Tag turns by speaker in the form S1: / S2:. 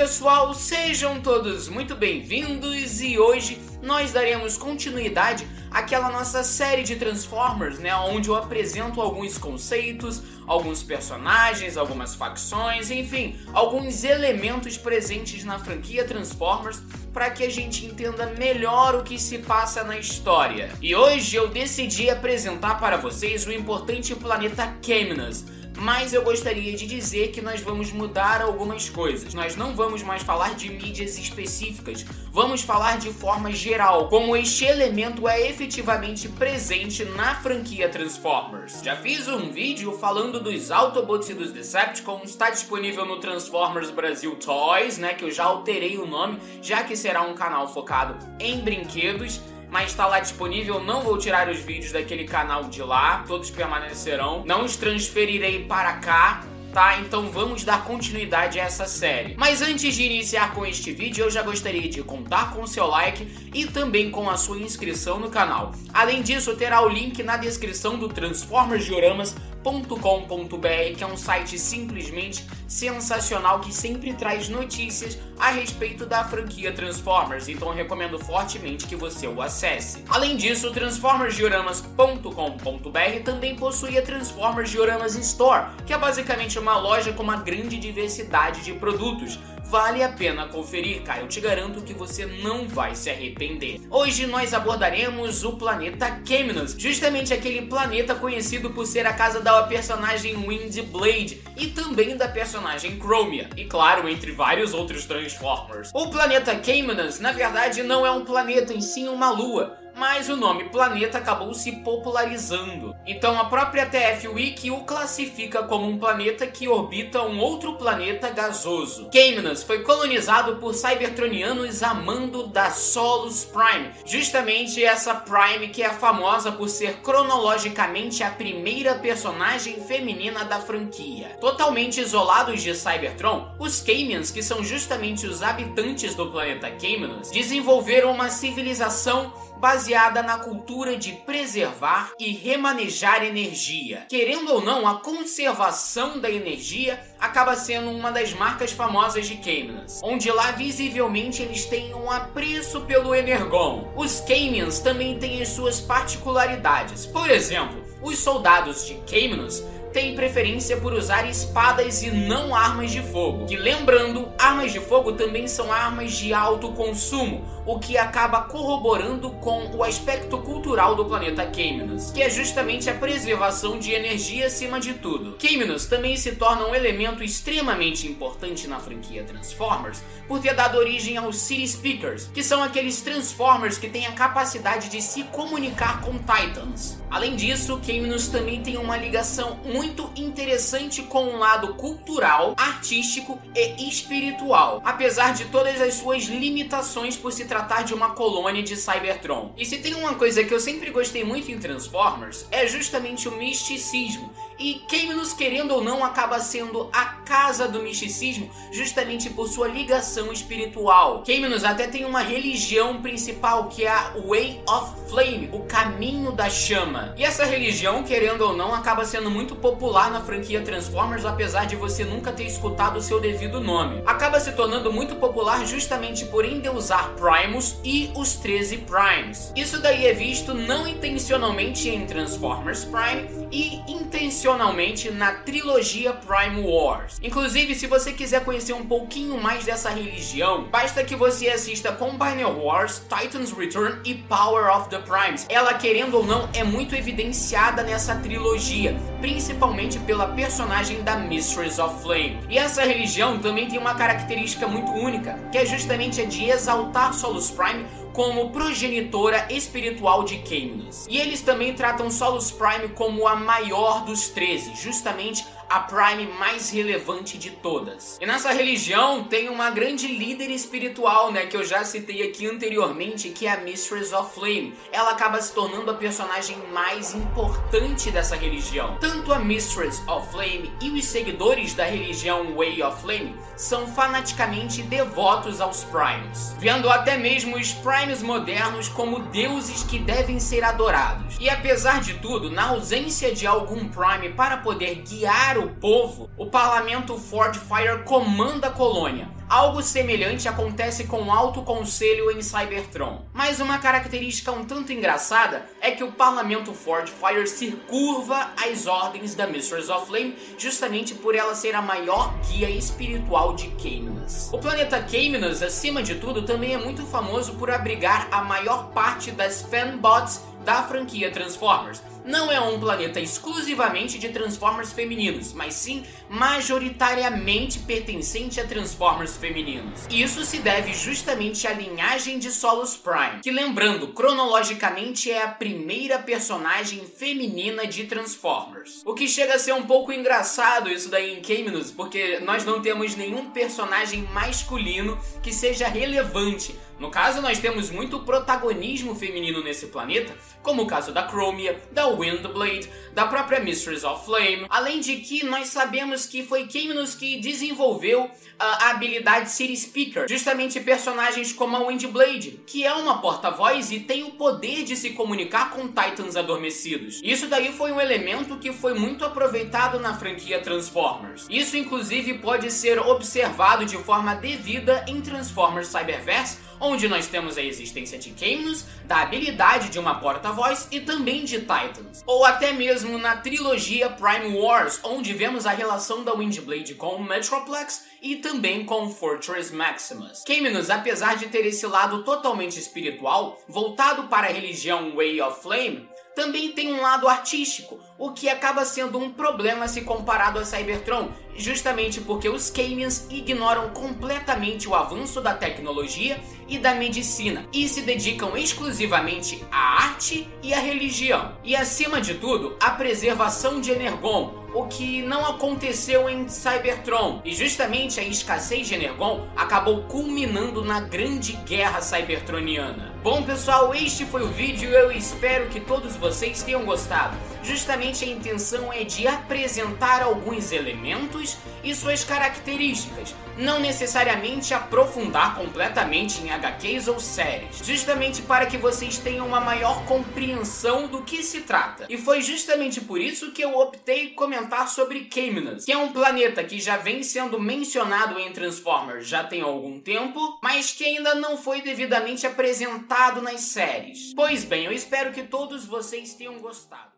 S1: pessoal, sejam todos muito bem-vindos e hoje nós daremos continuidade àquela nossa série de Transformers, né, onde eu apresento alguns conceitos, alguns personagens, algumas facções, enfim, alguns elementos presentes na franquia Transformers para que a gente entenda melhor o que se passa na história. E hoje eu decidi apresentar para vocês o importante planeta Camnus mas eu gostaria de dizer que nós vamos mudar algumas coisas. Nós não vamos mais falar de mídias específicas, vamos falar de forma geral, como este elemento é efetivamente presente na franquia Transformers. Já fiz um vídeo falando dos Autobots e dos Decepticons, está disponível no Transformers Brasil Toys, né, que eu já alterei o nome, já que será um canal focado em brinquedos mas está lá disponível. Não vou tirar os vídeos daquele canal de lá, todos permanecerão. Não os transferirei para cá tá? Então vamos dar continuidade a essa série. Mas antes de iniciar com este vídeo, eu já gostaria de contar com o seu like e também com a sua inscrição no canal. Além disso, terá o link na descrição do Transformers Dioramas com.br, que é um site simplesmente sensacional que sempre traz notícias a respeito da franquia Transformers, então recomendo fortemente que você o acesse. Além disso, transformersdioramas.com.br também possui a Transformers Dioramas Store, que é basicamente uma loja com uma grande diversidade de produtos vale a pena conferir, cara. Eu te garanto que você não vai se arrepender. Hoje nós abordaremos o planeta Camnus, justamente aquele planeta conhecido por ser a casa da personagem Windblade e também da personagem Chromia, e claro, entre vários outros Transformers. O planeta Camnus, na verdade, não é um planeta, em si uma lua mas o nome planeta acabou se popularizando. Então a própria TF Wiki o classifica como um planeta que orbita um outro planeta gasoso. Camnus foi colonizado por cybertronianos a mando da Solus Prime, justamente essa Prime que é famosa por ser cronologicamente a primeira personagem feminina da franquia. Totalmente isolados de Cybertron, os Camians, que são justamente os habitantes do planeta Camnus, desenvolveram uma civilização baseada na cultura de preservar e remanejar energia. Querendo ou não, a conservação da energia acaba sendo uma das marcas famosas de Camans, onde lá visivelmente eles têm um apreço pelo Energon. Os Camans também têm as suas particularidades. Por exemplo, os soldados de Camnus tem preferência por usar espadas e não armas de fogo. Que lembrando, armas de fogo também são armas de alto consumo, o que acaba corroborando com o aspecto cultural do planeta Camnus, que é justamente a preservação de energia acima de tudo. Camnus também se torna um elemento extremamente importante na franquia Transformers por ter dado origem aos City Speakers, que são aqueles Transformers que têm a capacidade de se comunicar com Titans. Além disso, Camnus também tem uma ligação muito interessante com um lado cultural, artístico e espiritual, apesar de todas as suas limitações por se tratar de uma colônia de Cybertron. E se tem uma coisa que eu sempre gostei muito em Transformers, é justamente o misticismo. E Camnus, querendo ou não, acaba sendo a casa do misticismo justamente por sua ligação espiritual. Camnus até tem uma religião principal que é a Way of Flame, o caminho da chama. E essa religião, querendo ou não, acaba sendo muito popular na franquia Transformers, apesar de você nunca ter escutado o seu devido nome. Acaba se tornando muito popular justamente por endeusar Primus e os 13 Primes. Isso daí é visto não intencionalmente em Transformers Prime e intencionalmente na trilogia Prime Wars. Inclusive, se você quiser conhecer um pouquinho mais dessa religião, basta que você assista Combiner Wars, Titans Return e Power of the Primes. Ela, querendo ou não, é muito evidenciada nessa trilogia, principalmente pela personagem da Mistress of Flame. E essa religião também tem uma característica muito única, que é justamente a de exaltar Solus Prime como progenitora espiritual de Camnus. E eles também tratam Solus Prime como a maior dos 13, justamente a Prime mais relevante de todas. E nessa religião tem uma grande líder espiritual, né, que eu já citei aqui anteriormente, que é a Mistress of Flame. Ela acaba se tornando a personagem mais importante dessa religião. Tanto a Mistress of Flame e os seguidores da religião Way of Flame são fanaticamente devotos aos Primes, vendo até mesmo os Primes modernos como deuses que devem ser adorados. E apesar de tudo, na ausência de algum Prime para poder guiar o povo, o parlamento Ford Fire comanda a colônia, Algo semelhante acontece com o Alto Conselho em Cybertron. Mas uma característica um tanto engraçada é que o parlamento Fire se curva às ordens da Mistress of Flame, justamente por ela ser a maior guia espiritual de Caymanas. O planeta Caymanas, acima de tudo, também é muito famoso por abrigar a maior parte das fanbots da franquia Transformers. Não é um planeta exclusivamente de Transformers femininos, mas sim majoritariamente pertencente a Transformers femininos. Isso se deve justamente à linhagem de Solus Prime, que lembrando, cronologicamente é a primeira personagem feminina de Transformers. O que chega a ser um pouco engraçado isso daí em Caminus, porque nós não temos nenhum personagem masculino que seja relevante no caso, nós temos muito protagonismo feminino nesse planeta, como o caso da Chromia, da Windblade, da própria Mistress of Flame, além de que nós sabemos que foi Camnus que desenvolveu a habilidade City Speaker, justamente personagens como a Windblade, que é uma porta-voz e tem o poder de se comunicar com Titans adormecidos. Isso daí foi um elemento que foi muito aproveitado na franquia Transformers. Isso inclusive pode ser observado de forma devida em Transformers Cyberverse, onde nós temos a existência de Camnus, da habilidade de uma porta-voz e também de Titans. Ou até mesmo na trilogia Prime Wars, onde vemos a relação da Windblade com o Metroplex e também com Fortress Maximus. Camnus, apesar de ter esse lado totalmente espiritual, voltado para a religião Way of Flame, também tem um lado artístico, o que acaba sendo um problema se comparado a Cybertron, justamente porque os Camians ignoram completamente o avanço da tecnologia e da medicina e se dedicam exclusivamente à arte e à religião. E acima de tudo, à preservação de Energon, o que não aconteceu em Cybertron. E justamente a escassez de Energon acabou culminando na grande guerra cybertroniana. Bom pessoal, este foi o vídeo, eu espero que todos vocês tenham gostado. Justamente a intenção é de apresentar alguns elementos e suas características, não necessariamente aprofundar completamente em HQs ou séries, justamente para que vocês tenham uma maior compreensão do que se trata. E foi justamente por isso que eu optei comentar sobre Camnus, que é um planeta que já vem sendo mencionado em Transformers já tem algum tempo, mas que ainda não foi devidamente apresentado nas séries. Pois bem, eu espero que todos vocês tenham gostado.